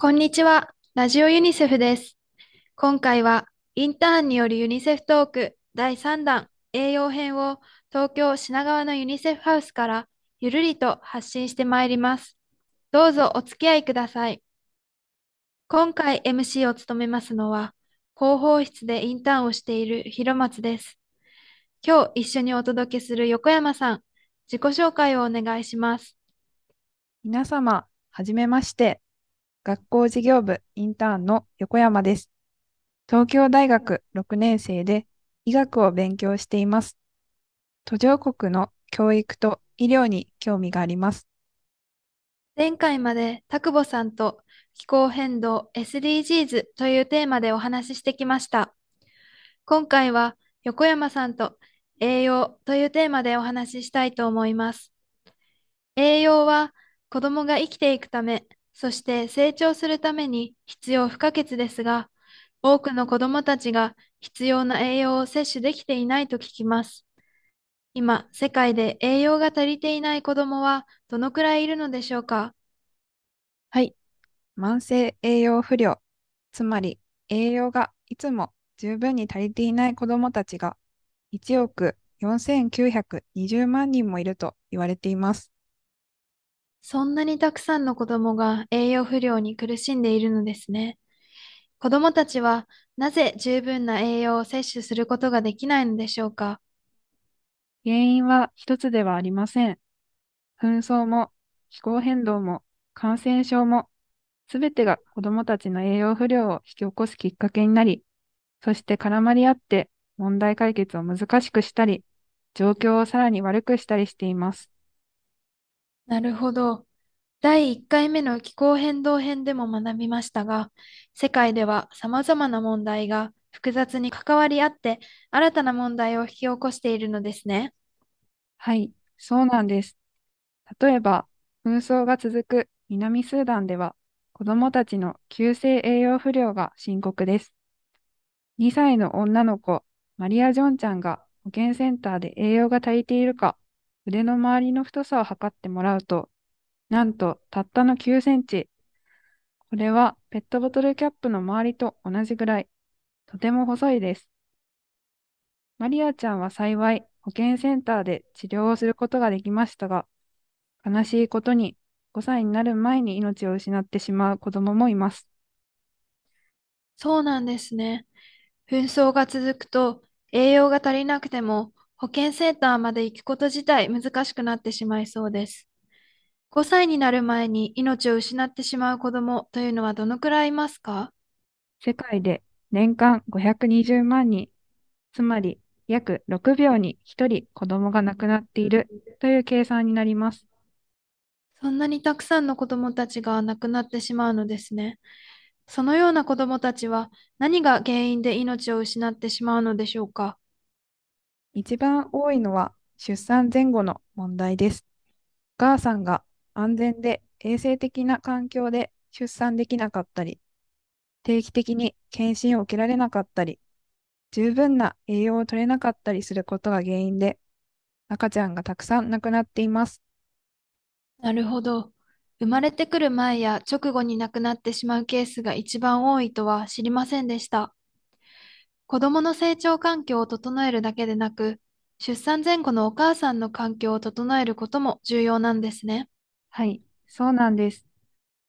こんにちは。ラジオユニセフです。今回はインターンによるユニセフトーク第3弾栄養編を東京品川のユニセフハウスからゆるりと発信してまいります。どうぞお付き合いください。今回 MC を務めますのは広報室でインターンをしている広松です。今日一緒にお届けする横山さん、自己紹介をお願いします。皆様、はじめまして。学校事業部インターンの横山です。東京大学6年生で医学を勉強しています。途上国の教育と医療に興味があります。前回まで田久保さんと気候変動 SDGs というテーマでお話ししてきました。今回は横山さんと栄養というテーマでお話ししたいと思います。栄養は子供が生きていくためそして成長するために必要不可欠ですが、多くの子どもたちが必要な栄養を摂取できていないと聞きます。今、世界で栄養が足りていない子どもはどのくらいいるのでしょうか？はい。慢性栄養不良、つまり栄養がいつも十分に足りていない子どもたちが1億4920万人もいると言われています。そんなにたくさんの子供が栄養不良に苦しんでいるのですね。子供たちはなぜ十分な栄養を摂取することができないのでしょうか？原因は一つではありません。紛争も気候変動も感染症もすべてが子供たちの栄養不良を引き起こすきっかけになり、そして絡まり合って問題解決を難しくしたり、状況をさらに悪くしたりしています。なるほど。第1回目の気候変動編でも学びましたが、世界では様々な問題が複雑に関わり合って、新たな問題を引き起こしているのですね。はい、そうなんです。例えば、紛争が続く南スーダンでは、子どもたちの急性栄養不良が深刻です。2歳の女の子、マリア・ジョンちゃんが保健センターで栄養が足りているか腕の周りの太さを測ってもらうと、なんとたったの9センチ。これはペットボトルキャップの周りと同じぐらい。とても細いです。マリアちゃんは幸い保健センターで治療をすることができましたが、悲しいことに5歳になる前に命を失ってしまう子供もいます。そうなんですね。紛争が続くと栄養が足りなくても保健センターまで行くこと自体難しくなってしまいそうです。5歳になる前に命を失ってしまう子供というのはどのくらいいますか？世界で年間520万人、つまり約6秒に1人子供が亡くなっているという計算になります。そんなにたくさんの子供たちが亡くなってしまうのですね。そのような子供たちは何が原因で命を失ってしまうのでしょうか？一番多いのは出産前後の問題です。お母さんが安全で衛生的な環境で出産できなかったり、定期的に検診を受けられなかったり、十分な栄養を取れなかったりすることが原因で、赤ちゃんがたくさん亡くなっています。なるほど。生まれてくる前や直後に亡くなってしまうケースが一番多いとは知りませんでした。子供の成長環境を整えるだけでなく、出産前後のお母さんの環境を整えることも重要なんですね。はい、そうなんです。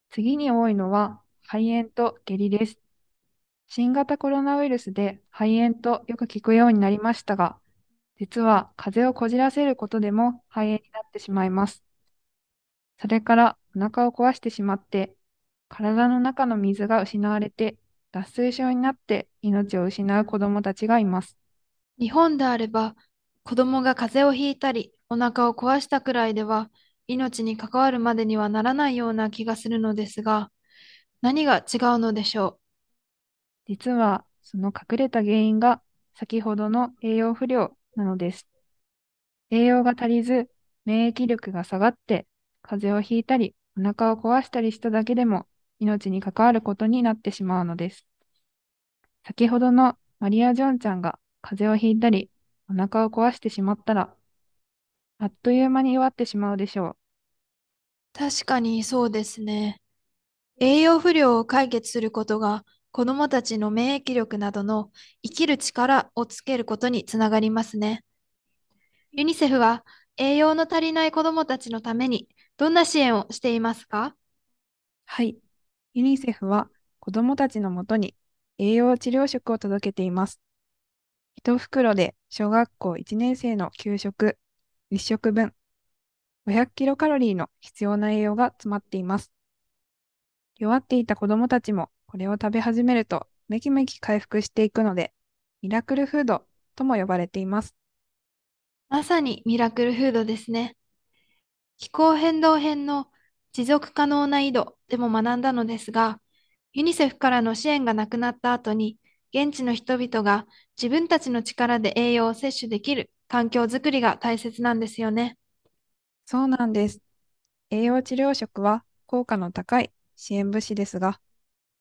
次に多いのは肺炎と下痢です。新型コロナウイルスで肺炎とよく聞くようになりましたが、実は風邪をこじらせることでも肺炎になってしまいます。それからお腹を壊してしまって、体の中の水が失われて脱水症になって命を失う子どもたちがいます。日本であれば、子供が風邪をひいたり、お腹を壊したくらいでは、命に関わるまでにはならないような気がするのですが、何が違うのでしょう？実は、その隠れた原因が先ほどの栄養不良なのです。栄養が足りず、免疫力が下がって、風邪をひいたり、お腹を壊したりしただけでも命に関わることになってしまうのです。先ほどのマリア・ジョンちゃんが風邪をひいたり、お腹を壊してしまったら、あっという間に弱ってしまうでしょう。確かにそうですね。栄養不良を解決することが子どもたちの免疫力などの生きる力をつけることにつながりますね。ユニセフは栄養の足りない子どもたちのためにどんな支援をしていますか？はい。ユニセフは子どもたちのもとに栄養治療食を届けています。1袋で小学校1年生の給食1食分500キロカロリーの必要な栄養が詰まっています。弱っていた子どもたちもこれを食べ始めるとめきめき回復していくので、ミラクルフードとも呼ばれています。まさにミラクルフードですね。気候変動編の持続可能な井戸でも学んだのですが、ユニセフからの支援がなくなった後に、現地の人々が自分たちの力で栄養を摂取できる環境づくりが大切なんですよね。そうなんです。栄養治療食は効果の高い支援物資ですが、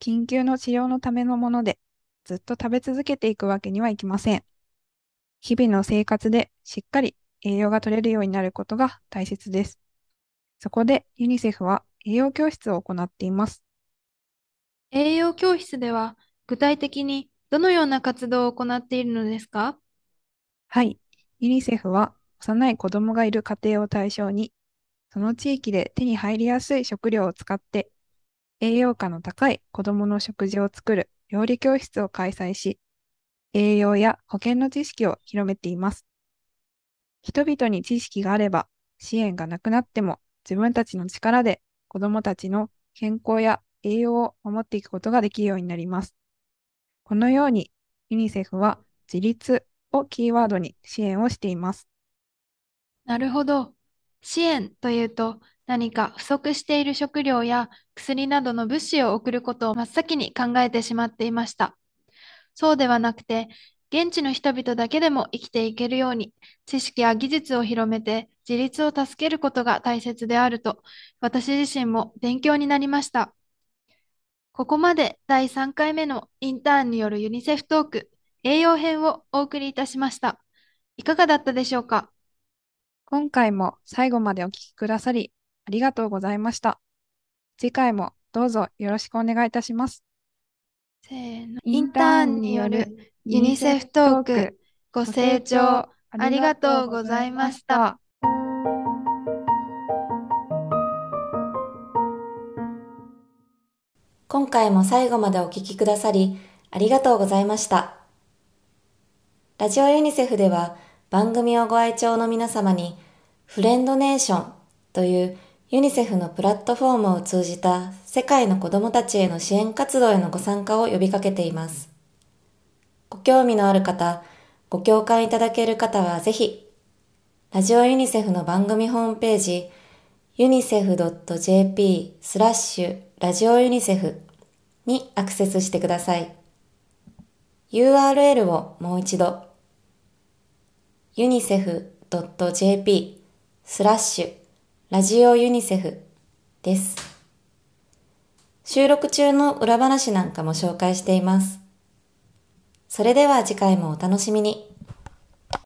緊急の治療のためのものでずっと食べ続けていくわけにはいきません。日々の生活でしっかり栄養が取れるようになることが大切です。そこでユニセフは栄養教室を行っています。栄養教室では具体的にどのような活動を行っているのですか？はい。ユニセフは幼い子供がいる家庭を対象に、その地域で手に入りやすい食料を使って栄養価の高い子供の食事を作る料理教室を開催し、栄養や保健の知識を広めています。人々に知識があれば、支援がなくなっても自分たちの力で子供たちの健康や栄養を守っていくことができるようになります。このようにユニセフは自立をキーワードに支援をしています。なるほど。支援というと何か不足している食料や薬などの物資を送ることを真っ先に考えてしまっていました。そうではなくて、現地の人々だけでも生きていけるように、知識や技術を広めて自立を助けることが大切であると、私自身も勉強になりました。ここまで第3回目のインターンによるユニセフトーク、栄養編をお送りいたしました。いかがだったでしょうか？今回も最後までお聞きくださり、ありがとうございました。次回もどうぞよろしくお願いいたします。せーの。インターンによるユニセフトーク、ご清聴ありがとうございました。今回も最後までお聞きくださり、ありがとうございました。ラジオユニセフでは番組をご愛聴の皆様に、フレンドネーションというユニセフのプラットフォームを通じた世界の子供たちへの支援活動へのご参加を呼びかけています。ご興味のある方、ご共感いただける方はぜひ、ラジオユニセフの番組ホームページ、unicef.jp スラッシュラジオユニセフにアクセスしてください。URL をもう一度、unicef.jp スラッシュラジオユニセフです。収録中の裏話なんかも紹介しています。それでは次回もお楽しみに。